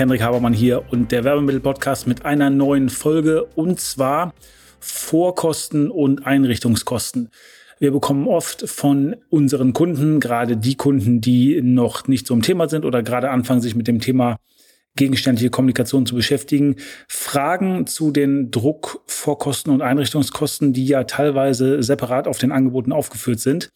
Henrik Habermann hier und der Werbemittel-Podcast mit einer neuen Folge und zwar Vorkosten und Einrichtungskosten. Wir bekommen oft von unseren Kunden, gerade die Kunden, die noch nicht so im Thema sind oder gerade anfangen, sich mit dem Thema gegenständliche Kommunikation zu beschäftigen, Fragen zu den Druckvorkosten und Einrichtungskosten, die ja teilweise separat auf den Angeboten aufgeführt sind.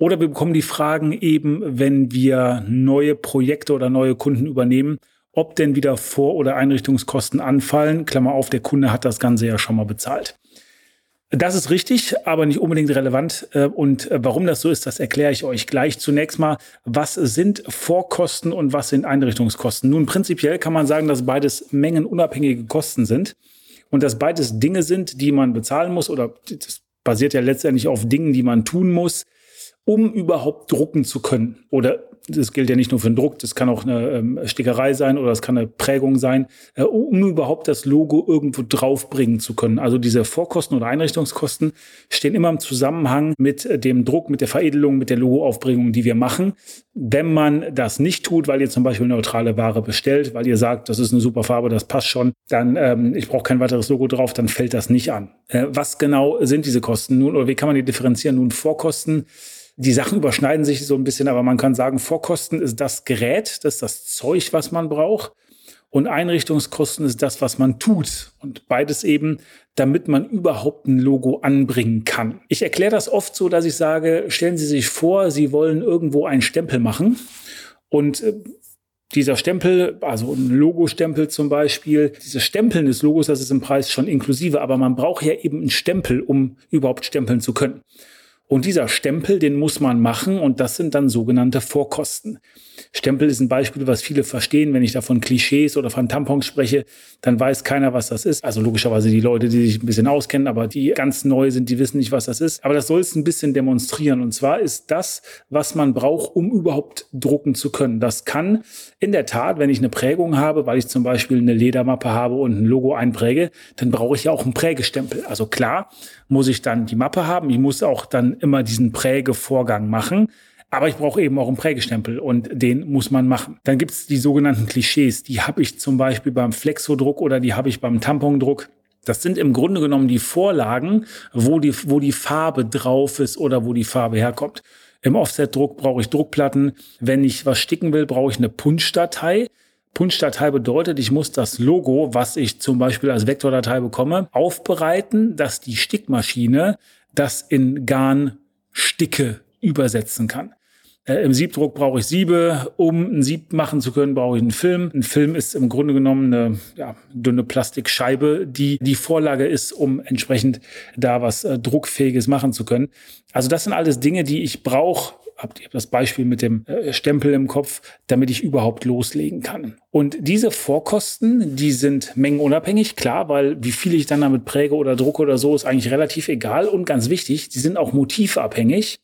Oder wir bekommen die Fragen eben, wenn wir neue Projekte oder neue Kunden übernehmen ob denn wieder Vor- oder Einrichtungskosten anfallen. Klammer auf, der Kunde hat das Ganze ja schon mal bezahlt. Das ist richtig, aber nicht unbedingt relevant. Äh, und äh, warum das so ist, das erkläre ich euch gleich. Zunächst mal, was sind Vorkosten und was sind Einrichtungskosten? Nun, prinzipiell kann man sagen, dass beides mengenunabhängige Kosten sind und dass beides Dinge sind, die man bezahlen muss oder das basiert ja letztendlich auf Dingen, die man tun muss, um überhaupt drucken zu können oder das gilt ja nicht nur für den Druck, das kann auch eine ähm, Stickerei sein oder das kann eine Prägung sein, äh, um überhaupt das Logo irgendwo draufbringen zu können. Also diese Vorkosten oder Einrichtungskosten stehen immer im Zusammenhang mit äh, dem Druck, mit der Veredelung, mit der Logoaufbringung, die wir machen. Wenn man das nicht tut, weil ihr zum Beispiel neutrale Ware bestellt, weil ihr sagt, das ist eine super Farbe, das passt schon, dann ähm, ich brauche kein weiteres Logo drauf, dann fällt das nicht an. Äh, was genau sind diese Kosten nun oder wie kann man die differenzieren? Nun Vorkosten die Sachen überschneiden sich so ein bisschen, aber man kann sagen, Vorkosten ist das Gerät, das ist das Zeug, was man braucht. Und Einrichtungskosten ist das, was man tut. Und beides eben, damit man überhaupt ein Logo anbringen kann. Ich erkläre das oft so, dass ich sage, stellen Sie sich vor, Sie wollen irgendwo einen Stempel machen. Und äh, dieser Stempel, also ein Logo-Stempel zum Beispiel, dieses Stempeln des Logos, das ist im Preis schon inklusive, aber man braucht ja eben einen Stempel, um überhaupt stempeln zu können. Und dieser Stempel, den muss man machen und das sind dann sogenannte Vorkosten. Stempel ist ein Beispiel, was viele verstehen. Wenn ich da von Klischees oder von Tampons spreche, dann weiß keiner, was das ist. Also logischerweise die Leute, die sich ein bisschen auskennen, aber die ganz neu sind, die wissen nicht, was das ist. Aber das soll es ein bisschen demonstrieren. Und zwar ist das, was man braucht, um überhaupt drucken zu können. Das kann in der Tat, wenn ich eine Prägung habe, weil ich zum Beispiel eine Ledermappe habe und ein Logo einpräge, dann brauche ich ja auch einen Prägestempel. Also klar muss ich dann die Mappe haben. Ich muss auch dann immer diesen Prägevorgang machen. Aber ich brauche eben auch einen Prägestempel und den muss man machen. Dann gibt es die sogenannten Klischees. Die habe ich zum Beispiel beim Flexodruck oder die habe ich beim Tampondruck. Das sind im Grunde genommen die Vorlagen, wo die, wo die Farbe drauf ist oder wo die Farbe herkommt. Im Offset-Druck brauche ich Druckplatten. Wenn ich was sticken will, brauche ich eine Punschdatei. Punschdatei bedeutet, ich muss das Logo, was ich zum Beispiel als Vektordatei bekomme, aufbereiten, dass die Stickmaschine das in Garn Sticke übersetzen kann. Äh, Im Siebdruck brauche ich Siebe. Um ein Sieb machen zu können, brauche ich einen Film. Ein Film ist im Grunde genommen eine ja, dünne Plastikscheibe, die die Vorlage ist, um entsprechend da was äh, Druckfähiges machen zu können. Also das sind alles Dinge, die ich brauche. Habt ihr das Beispiel mit dem äh, Stempel im Kopf, damit ich überhaupt loslegen kann. Und diese Vorkosten, die sind mengenunabhängig, klar, weil wie viel ich dann damit präge oder drucke oder so, ist eigentlich relativ egal. Und ganz wichtig, die sind auch motivabhängig.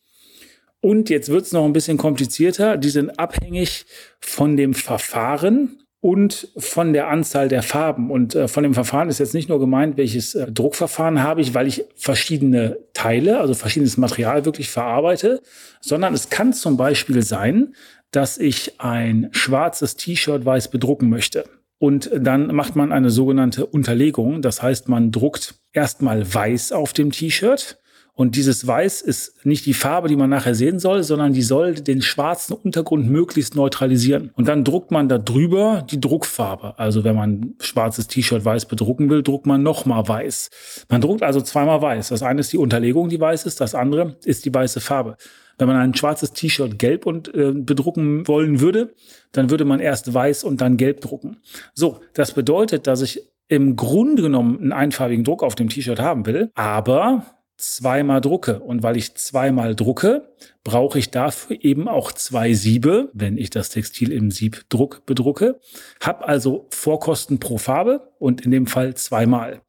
Und jetzt wird es noch ein bisschen komplizierter. Die sind abhängig von dem Verfahren und von der Anzahl der Farben. Und äh, von dem Verfahren ist jetzt nicht nur gemeint, welches äh, Druckverfahren habe ich, weil ich verschiedene Teile, also verschiedenes Material wirklich verarbeite, sondern es kann zum Beispiel sein, dass ich ein schwarzes T-Shirt weiß bedrucken möchte. Und dann macht man eine sogenannte Unterlegung. Das heißt, man druckt erstmal weiß auf dem T-Shirt und dieses Weiß ist nicht die Farbe, die man nachher sehen soll, sondern die soll den schwarzen Untergrund möglichst neutralisieren. Und dann druckt man da drüber die Druckfarbe. Also wenn man schwarzes T-Shirt weiß bedrucken will, druckt man nochmal weiß. Man druckt also zweimal weiß. Das eine ist die Unterlegung, die weiß ist. Das andere ist die weiße Farbe. Wenn man ein schwarzes T-Shirt gelb und äh, bedrucken wollen würde, dann würde man erst weiß und dann gelb drucken. So, das bedeutet, dass ich im Grunde genommen einen einfarbigen Druck auf dem T-Shirt haben will, aber zweimal drucke. Und weil ich zweimal drucke, brauche ich dafür eben auch zwei Siebe, wenn ich das Textil im Siebdruck bedrucke. Hab also Vorkosten pro Farbe und in dem Fall zweimal.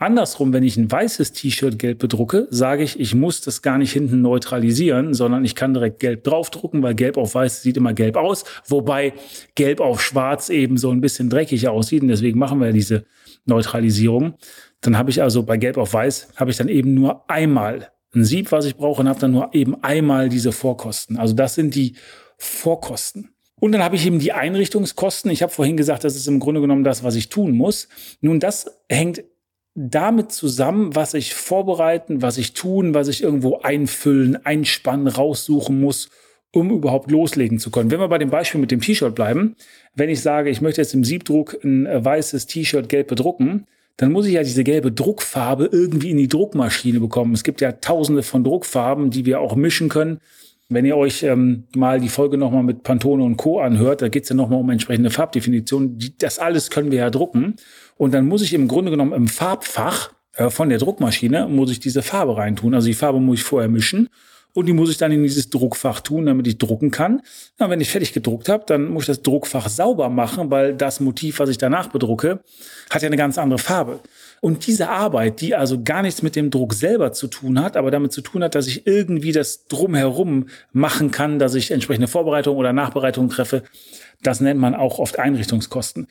Andersrum, wenn ich ein weißes T-Shirt gelb bedrucke, sage ich, ich muss das gar nicht hinten neutralisieren, sondern ich kann direkt gelb draufdrucken, weil gelb auf weiß sieht immer gelb aus, wobei gelb auf schwarz eben so ein bisschen dreckig aussieht und deswegen machen wir diese Neutralisierung. Dann habe ich also bei gelb auf weiß, habe ich dann eben nur einmal ein Sieb, was ich brauche und habe dann nur eben einmal diese Vorkosten. Also das sind die Vorkosten. Und dann habe ich eben die Einrichtungskosten. Ich habe vorhin gesagt, das ist im Grunde genommen das, was ich tun muss. Nun, das hängt damit zusammen, was ich vorbereiten, was ich tun, was ich irgendwo einfüllen, einspannen, raussuchen muss, um überhaupt loslegen zu können. Wenn wir bei dem Beispiel mit dem T-Shirt bleiben, wenn ich sage, ich möchte jetzt im Siebdruck ein äh, weißes T-Shirt gelb bedrucken, dann muss ich ja diese gelbe Druckfarbe irgendwie in die Druckmaschine bekommen. Es gibt ja tausende von Druckfarben, die wir auch mischen können. Wenn ihr euch ähm, mal die Folge nochmal mit Pantone und Co. anhört, da geht es ja nochmal um entsprechende Farbdefinitionen. Das alles können wir ja drucken. Und dann muss ich im Grunde genommen im Farbfach äh, von der Druckmaschine, muss ich diese Farbe reintun. Also die Farbe muss ich vorher mischen und die muss ich dann in dieses Druckfach tun, damit ich drucken kann. Na, wenn ich fertig gedruckt habe, dann muss ich das Druckfach sauber machen, weil das Motiv, was ich danach bedrucke, hat ja eine ganz andere Farbe. Und diese Arbeit, die also gar nichts mit dem Druck selber zu tun hat, aber damit zu tun hat, dass ich irgendwie das drumherum machen kann, dass ich entsprechende Vorbereitungen oder Nachbereitungen treffe, das nennt man auch oft Einrichtungskosten.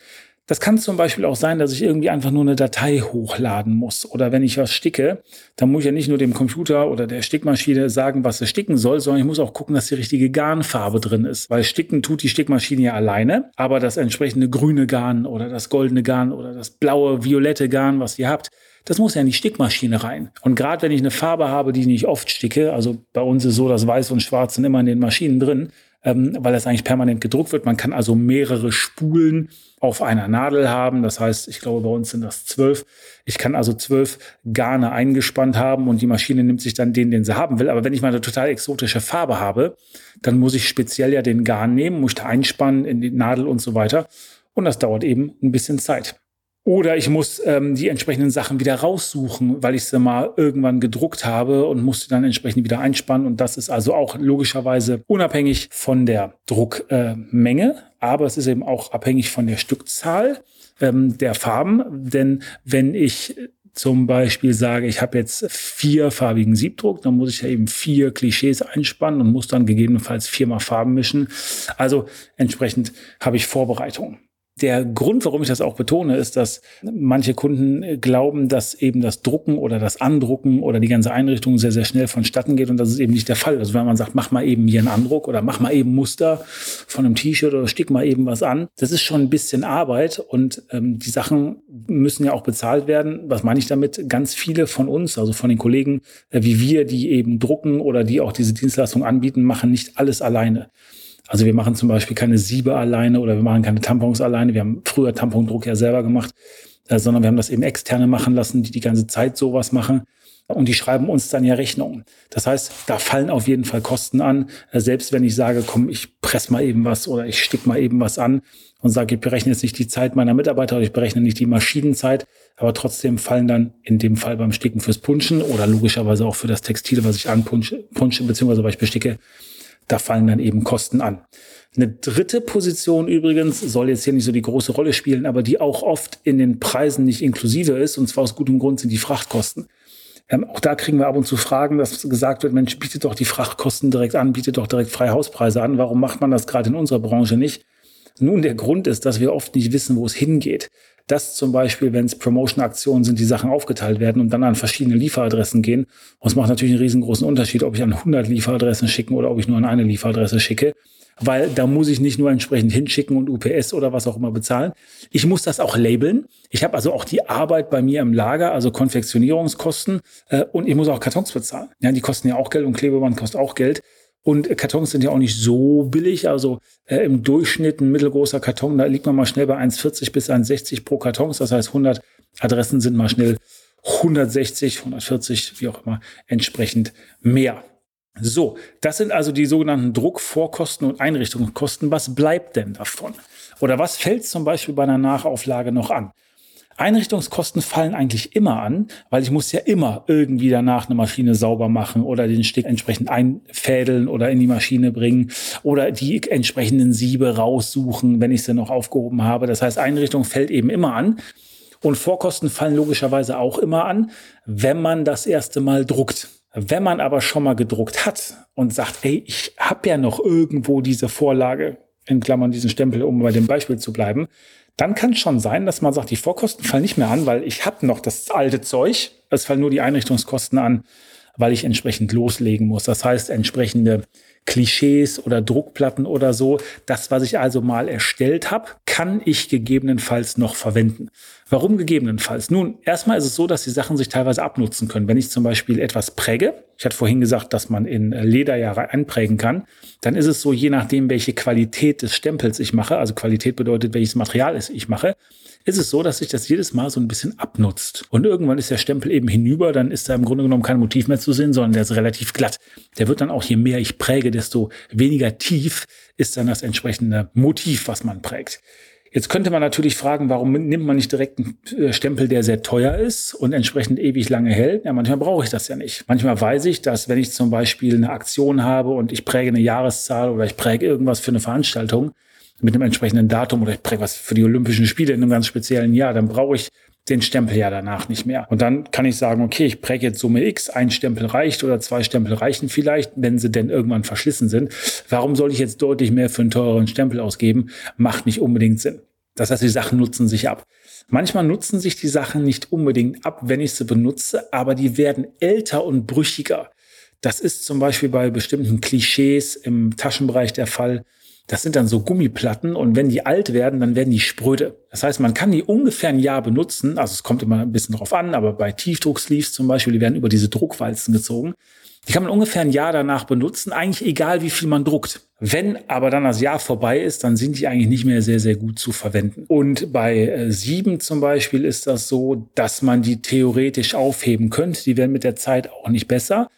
Das kann zum Beispiel auch sein, dass ich irgendwie einfach nur eine Datei hochladen muss. Oder wenn ich was sticke, dann muss ich ja nicht nur dem Computer oder der Stickmaschine sagen, was es sticken soll, sondern ich muss auch gucken, dass die richtige Garnfarbe drin ist. Weil sticken tut die Stickmaschine ja alleine, aber das entsprechende grüne Garn oder das goldene Garn oder das blaue, violette Garn, was ihr habt, das muss ja in die Stickmaschine rein. Und gerade wenn ich eine Farbe habe, die ich nicht oft sticke, also bei uns ist so, dass Weiß und Schwarz sind immer in den Maschinen drin, ähm, weil das eigentlich permanent gedruckt wird. Man kann also mehrere Spulen auf einer Nadel haben. Das heißt, ich glaube, bei uns sind das zwölf. Ich kann also zwölf Garne eingespannt haben und die Maschine nimmt sich dann den, den sie haben will. Aber wenn ich mal eine total exotische Farbe habe, dann muss ich speziell ja den Garn nehmen, muss da einspannen in die Nadel und so weiter. Und das dauert eben ein bisschen Zeit. Oder ich muss ähm, die entsprechenden Sachen wieder raussuchen, weil ich sie mal irgendwann gedruckt habe und musste dann entsprechend wieder einspannen. Und das ist also auch logischerweise unabhängig von der Druckmenge, äh, aber es ist eben auch abhängig von der Stückzahl ähm, der Farben. Denn wenn ich zum Beispiel sage, ich habe jetzt vierfarbigen Siebdruck, dann muss ich ja eben vier Klischees einspannen und muss dann gegebenenfalls viermal Farben mischen. Also entsprechend habe ich Vorbereitungen. Der Grund, warum ich das auch betone, ist, dass manche Kunden glauben, dass eben das Drucken oder das Andrucken oder die ganze Einrichtung sehr, sehr schnell vonstatten geht und das ist eben nicht der Fall. Also wenn man sagt, mach mal eben hier einen Andruck oder mach mal eben Muster von einem T-Shirt oder stick mal eben was an, das ist schon ein bisschen Arbeit und ähm, die Sachen müssen ja auch bezahlt werden. Was meine ich damit? Ganz viele von uns, also von den Kollegen, äh, wie wir, die eben drucken oder die auch diese Dienstleistung anbieten, machen nicht alles alleine. Also wir machen zum Beispiel keine Siebe alleine oder wir machen keine Tampons alleine. Wir haben früher Tampondruck ja selber gemacht, äh, sondern wir haben das eben externe machen lassen, die die ganze Zeit sowas machen. Und die schreiben uns dann ja Rechnungen. Das heißt, da fallen auf jeden Fall Kosten an. Äh, selbst wenn ich sage, komm, ich press mal eben was oder ich stick mal eben was an und sage, ich berechne jetzt nicht die Zeit meiner Mitarbeiter oder ich berechne nicht die Maschinenzeit, aber trotzdem fallen dann in dem Fall beim Sticken fürs Punschen oder logischerweise auch für das Textil, was ich anpunsche, punsche, beziehungsweise was ich besticke, da fallen dann eben Kosten an. Eine dritte Position übrigens soll jetzt hier nicht so die große Rolle spielen, aber die auch oft in den Preisen nicht inklusive ist, und zwar aus gutem Grund sind die Frachtkosten. Ähm, auch da kriegen wir ab und zu Fragen, dass gesagt wird, Mensch, bietet doch die Frachtkosten direkt an, bietet doch direkt freie Hauspreise an. Warum macht man das gerade in unserer Branche nicht? Nun, der Grund ist, dass wir oft nicht wissen, wo es hingeht dass zum Beispiel, wenn es Promotion-Aktionen sind, die Sachen aufgeteilt werden und dann an verschiedene Lieferadressen gehen. Und es macht natürlich einen riesengroßen Unterschied, ob ich an 100 Lieferadressen schicke oder ob ich nur an eine Lieferadresse schicke. Weil da muss ich nicht nur entsprechend hinschicken und UPS oder was auch immer bezahlen. Ich muss das auch labeln. Ich habe also auch die Arbeit bei mir im Lager, also Konfektionierungskosten äh, und ich muss auch Kartons bezahlen. Ja, die kosten ja auch Geld und Klebeband kostet auch Geld. Und Kartons sind ja auch nicht so billig. Also äh, im Durchschnitt ein mittelgroßer Karton, da liegt man mal schnell bei 1,40 bis 1,60 pro Kartons. Das heißt, 100 Adressen sind mal schnell 160, 140, wie auch immer, entsprechend mehr. So, das sind also die sogenannten Druckvorkosten und Einrichtungskosten. Was bleibt denn davon? Oder was fällt zum Beispiel bei einer Nachauflage noch an? Einrichtungskosten fallen eigentlich immer an, weil ich muss ja immer irgendwie danach eine Maschine sauber machen oder den Stick entsprechend einfädeln oder in die Maschine bringen oder die entsprechenden Siebe raussuchen, wenn ich sie noch aufgehoben habe. Das heißt, Einrichtung fällt eben immer an. Und Vorkosten fallen logischerweise auch immer an, wenn man das erste Mal druckt. Wenn man aber schon mal gedruckt hat und sagt, ey, ich habe ja noch irgendwo diese Vorlage, in Klammern diesen Stempel, um bei dem Beispiel zu bleiben, dann kann es schon sein, dass man sagt, die Vorkosten fallen nicht mehr an, weil ich habe noch das alte Zeug. Es fallen nur die Einrichtungskosten an, weil ich entsprechend loslegen muss. Das heißt, entsprechende Klischees oder Druckplatten oder so. Das, was ich also mal erstellt habe, kann ich gegebenenfalls noch verwenden. Warum gegebenenfalls? Nun, erstmal ist es so, dass die Sachen sich teilweise abnutzen können. Wenn ich zum Beispiel etwas präge, ich hatte vorhin gesagt, dass man in Lederjahre einprägen kann, dann ist es so, je nachdem, welche Qualität des Stempels ich mache, also Qualität bedeutet, welches Material ich mache, ist es so, dass sich das jedes Mal so ein bisschen abnutzt. Und irgendwann ist der Stempel eben hinüber, dann ist da im Grunde genommen kein Motiv mehr zu sehen, sondern der ist relativ glatt. Der wird dann auch, je mehr ich präge, desto weniger tief ist dann das entsprechende Motiv, was man prägt. Jetzt könnte man natürlich fragen, warum nimmt man nicht direkt einen äh, Stempel, der sehr teuer ist und entsprechend ewig lange hält? Ja, manchmal brauche ich das ja nicht. Manchmal weiß ich, dass wenn ich zum Beispiel eine Aktion habe und ich präge eine Jahreszahl oder ich präge irgendwas für eine Veranstaltung, mit einem entsprechenden Datum oder ich präge was für die Olympischen Spiele in einem ganz speziellen Jahr, dann brauche ich den Stempel ja danach nicht mehr. Und dann kann ich sagen, okay, ich präge jetzt Summe X, ein Stempel reicht oder zwei Stempel reichen vielleicht, wenn sie denn irgendwann verschlissen sind. Warum soll ich jetzt deutlich mehr für einen teureren Stempel ausgeben? Macht nicht unbedingt Sinn. Das heißt, die Sachen nutzen sich ab. Manchmal nutzen sich die Sachen nicht unbedingt ab, wenn ich sie benutze, aber die werden älter und brüchiger. Das ist zum Beispiel bei bestimmten Klischees im Taschenbereich der Fall. Das sind dann so Gummiplatten und wenn die alt werden, dann werden die spröde. Das heißt, man kann die ungefähr ein Jahr benutzen. Also es kommt immer ein bisschen drauf an, aber bei Tiefdrucksleeves zum Beispiel, die werden über diese Druckwalzen gezogen. Die kann man ungefähr ein Jahr danach benutzen, eigentlich egal wie viel man druckt. Wenn aber dann das Jahr vorbei ist, dann sind die eigentlich nicht mehr sehr, sehr gut zu verwenden. Und bei äh, sieben zum Beispiel ist das so, dass man die theoretisch aufheben könnte. Die werden mit der Zeit auch nicht besser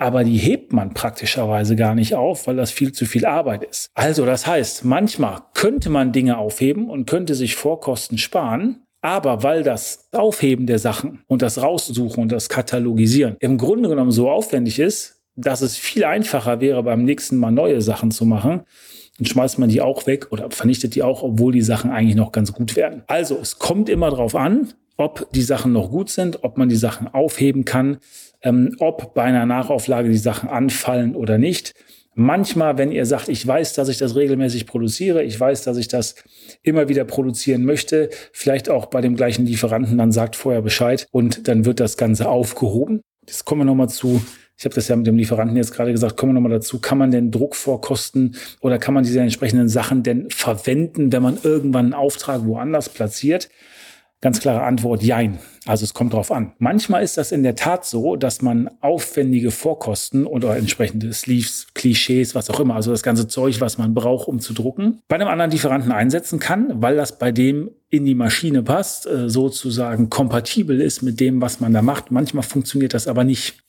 aber die hebt man praktischerweise gar nicht auf, weil das viel zu viel Arbeit ist. Also das heißt, manchmal könnte man Dinge aufheben und könnte sich Vorkosten sparen, aber weil das Aufheben der Sachen und das Raussuchen und das Katalogisieren im Grunde genommen so aufwendig ist, dass es viel einfacher wäre, beim nächsten Mal neue Sachen zu machen, dann schmeißt man die auch weg oder vernichtet die auch, obwohl die Sachen eigentlich noch ganz gut werden. Also es kommt immer darauf an, ob die Sachen noch gut sind, ob man die Sachen aufheben kann ähm, ob bei einer Nachauflage die Sachen anfallen oder nicht. Manchmal, wenn ihr sagt, ich weiß, dass ich das regelmäßig produziere, ich weiß, dass ich das immer wieder produzieren möchte, vielleicht auch bei dem gleichen Lieferanten, dann sagt vorher Bescheid und dann wird das Ganze aufgehoben. Jetzt kommen wir nochmal zu, ich habe das ja mit dem Lieferanten jetzt gerade gesagt, kommen wir nochmal dazu, kann man denn Druckvorkosten oder kann man diese entsprechenden Sachen denn verwenden, wenn man irgendwann einen Auftrag woanders platziert? Ganz klare Antwort, jein. Also es kommt drauf an. Manchmal ist das in der Tat so, dass man aufwendige Vorkosten oder entsprechende Sleeves, Klischees, was auch immer, also das ganze Zeug, was man braucht, um zu drucken, bei einem anderen Lieferanten einsetzen kann, weil das bei dem in die Maschine passt, äh, sozusagen kompatibel ist mit dem, was man da macht. Manchmal funktioniert das aber nicht.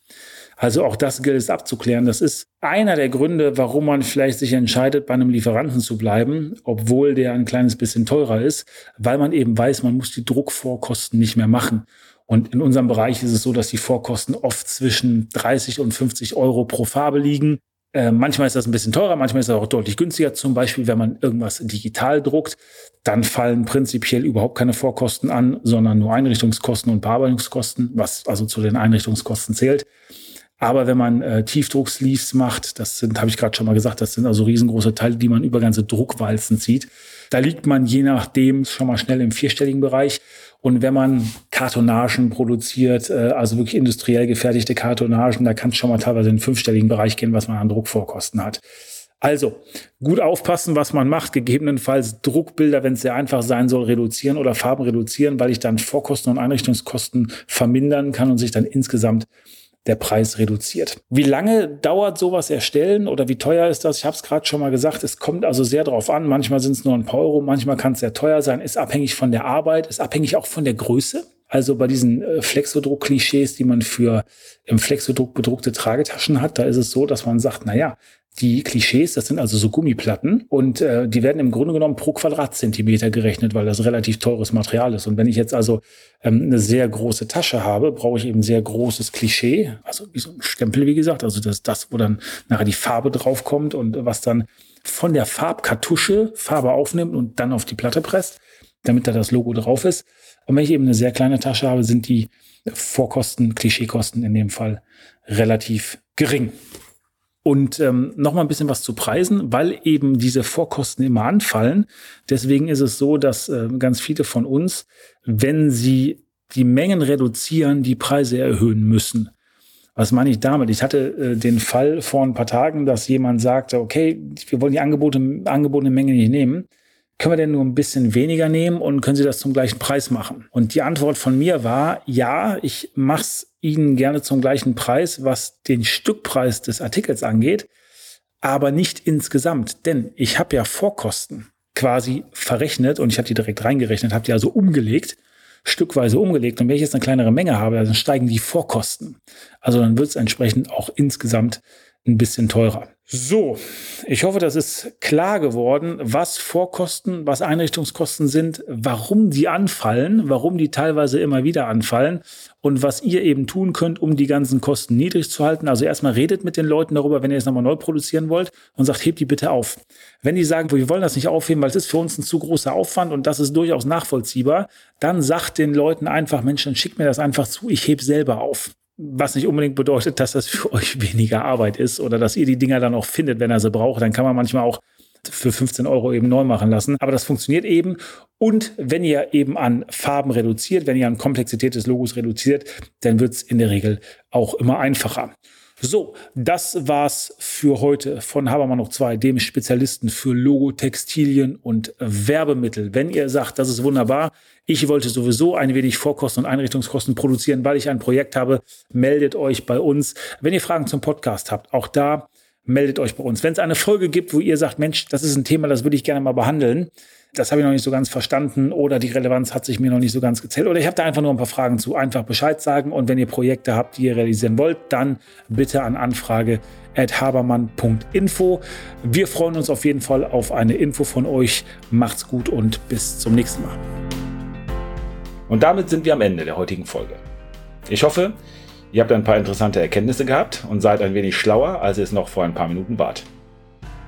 Also auch das gilt es abzuklären. Das ist einer der Gründe, warum man vielleicht sich entscheidet, bei einem Lieferanten zu bleiben, obwohl der ein kleines bisschen teurer ist, weil man eben weiß, man muss die Druckvorkosten nicht mehr machen. Und in unserem Bereich ist es so, dass die Vorkosten oft zwischen 30 und 50 Euro pro Farbe liegen. Äh, manchmal ist das ein bisschen teurer, manchmal ist das auch deutlich günstiger. Zum Beispiel, wenn man irgendwas digital druckt, dann fallen prinzipiell überhaupt keine Vorkosten an, sondern nur Einrichtungskosten und Bearbeitungskosten, was also zu den Einrichtungskosten zählt. Aber wenn man äh, Tiefdrucksleeves macht, das sind, habe ich gerade schon mal gesagt, das sind also riesengroße Teile, die man über ganze Druckwalzen zieht. Da liegt man je nachdem schon mal schnell im vierstelligen Bereich. Und wenn man Kartonagen produziert, äh, also wirklich industriell gefertigte Kartonagen, da kann es schon mal teilweise in den fünfstelligen Bereich gehen, was man an Druckvorkosten hat. Also gut aufpassen, was man macht. Gegebenenfalls Druckbilder, wenn es sehr einfach sein soll, reduzieren oder Farben reduzieren, weil ich dann Vorkosten und Einrichtungskosten vermindern kann und sich dann insgesamt der Preis reduziert. Wie lange dauert sowas erstellen oder wie teuer ist das? Ich habe es gerade schon mal gesagt, es kommt also sehr darauf an. Manchmal sind es nur ein paar Euro, manchmal kann es sehr teuer sein, ist abhängig von der Arbeit, ist abhängig auch von der Größe. Also bei diesen äh, Flexodruck-Klischees, die man für im Flexodruck bedruckte Tragetaschen hat, da ist es so, dass man sagt, na ja, die Klischees, das sind also so Gummiplatten und äh, die werden im Grunde genommen pro Quadratzentimeter gerechnet, weil das relativ teures Material ist. Und wenn ich jetzt also ähm, eine sehr große Tasche habe, brauche ich eben sehr großes Klischee, also wie so ein Stempel, wie gesagt, also das, das, wo dann nachher die Farbe draufkommt und was dann von der Farbkartusche Farbe aufnimmt und dann auf die Platte presst, damit da das Logo drauf ist. Und wenn ich eben eine sehr kleine Tasche habe, sind die Vorkosten, Klischeekosten in dem Fall relativ gering. Und ähm, noch mal ein bisschen was zu Preisen, weil eben diese Vorkosten immer anfallen. Deswegen ist es so, dass äh, ganz viele von uns, wenn sie die Mengen reduzieren, die Preise erhöhen müssen. Was meine ich damit? Ich hatte äh, den Fall vor ein paar Tagen, dass jemand sagte, okay, wir wollen die Angebote, angebotene Menge nicht nehmen können wir denn nur ein bisschen weniger nehmen und können Sie das zum gleichen Preis machen? Und die Antwort von mir war, ja, ich mache es Ihnen gerne zum gleichen Preis, was den Stückpreis des Artikels angeht, aber nicht insgesamt, denn ich habe ja Vorkosten quasi verrechnet und ich habe die direkt reingerechnet, habe die also umgelegt, stückweise umgelegt. Und wenn ich jetzt eine kleinere Menge habe, dann steigen die Vorkosten. Also dann wird es entsprechend auch insgesamt ein bisschen teurer. So, ich hoffe, das ist klar geworden, was Vorkosten, was Einrichtungskosten sind, warum die anfallen, warum die teilweise immer wieder anfallen und was ihr eben tun könnt, um die ganzen Kosten niedrig zu halten. Also erstmal redet mit den Leuten darüber, wenn ihr es nochmal neu produzieren wollt und sagt, hebt die bitte auf. Wenn die sagen, wir wollen das nicht aufheben, weil es ist für uns ein zu großer Aufwand und das ist durchaus nachvollziehbar, dann sagt den Leuten einfach, Mensch, dann schickt mir das einfach zu, ich heb selber auf was nicht unbedingt bedeutet, dass das für euch weniger Arbeit ist oder dass ihr die Dinger dann auch findet, wenn er sie braucht. Dann kann man manchmal auch für 15 Euro eben neu machen lassen. Aber das funktioniert eben. Und wenn ihr eben an Farben reduziert, wenn ihr an Komplexität des Logos reduziert, dann wird es in der Regel auch immer einfacher. So, das war's für heute von Habermann noch zwei, dem Spezialisten für Logo, Textilien und Werbemittel. Wenn ihr sagt, das ist wunderbar, ich wollte sowieso ein wenig Vorkosten und Einrichtungskosten produzieren, weil ich ein Projekt habe, meldet euch bei uns. Wenn ihr Fragen zum Podcast habt, auch da meldet euch bei uns. Wenn es eine Folge gibt, wo ihr sagt, Mensch, das ist ein Thema, das würde ich gerne mal behandeln, das habe ich noch nicht so ganz verstanden oder die Relevanz hat sich mir noch nicht so ganz gezählt oder ich habe da einfach nur ein paar Fragen zu. Einfach Bescheid sagen und wenn ihr Projekte habt, die ihr realisieren wollt, dann bitte an Anfrage at habermann.info. Wir freuen uns auf jeden Fall auf eine Info von euch. Macht's gut und bis zum nächsten Mal. Und damit sind wir am Ende der heutigen Folge. Ich hoffe, ihr habt ein paar interessante Erkenntnisse gehabt und seid ein wenig schlauer, als ihr es noch vor ein paar Minuten wart.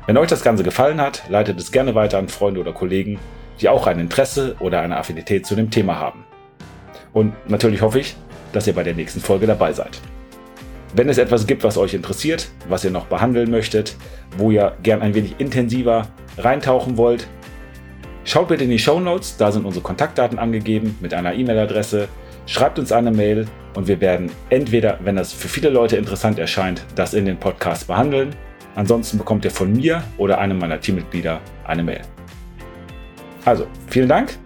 Wenn euch das Ganze gefallen hat, leitet es gerne weiter an Freunde oder Kollegen, die auch ein Interesse oder eine Affinität zu dem Thema haben. Und natürlich hoffe ich, dass ihr bei der nächsten Folge dabei seid. Wenn es etwas gibt, was euch interessiert, was ihr noch behandeln möchtet, wo ihr gern ein wenig intensiver reintauchen wollt, schaut bitte in die Show Notes, da sind unsere Kontaktdaten angegeben mit einer E-Mail-Adresse. Schreibt uns eine Mail und wir werden entweder, wenn das für viele Leute interessant erscheint, das in den Podcast behandeln Ansonsten bekommt ihr von mir oder einem meiner Teammitglieder eine Mail. Also, vielen Dank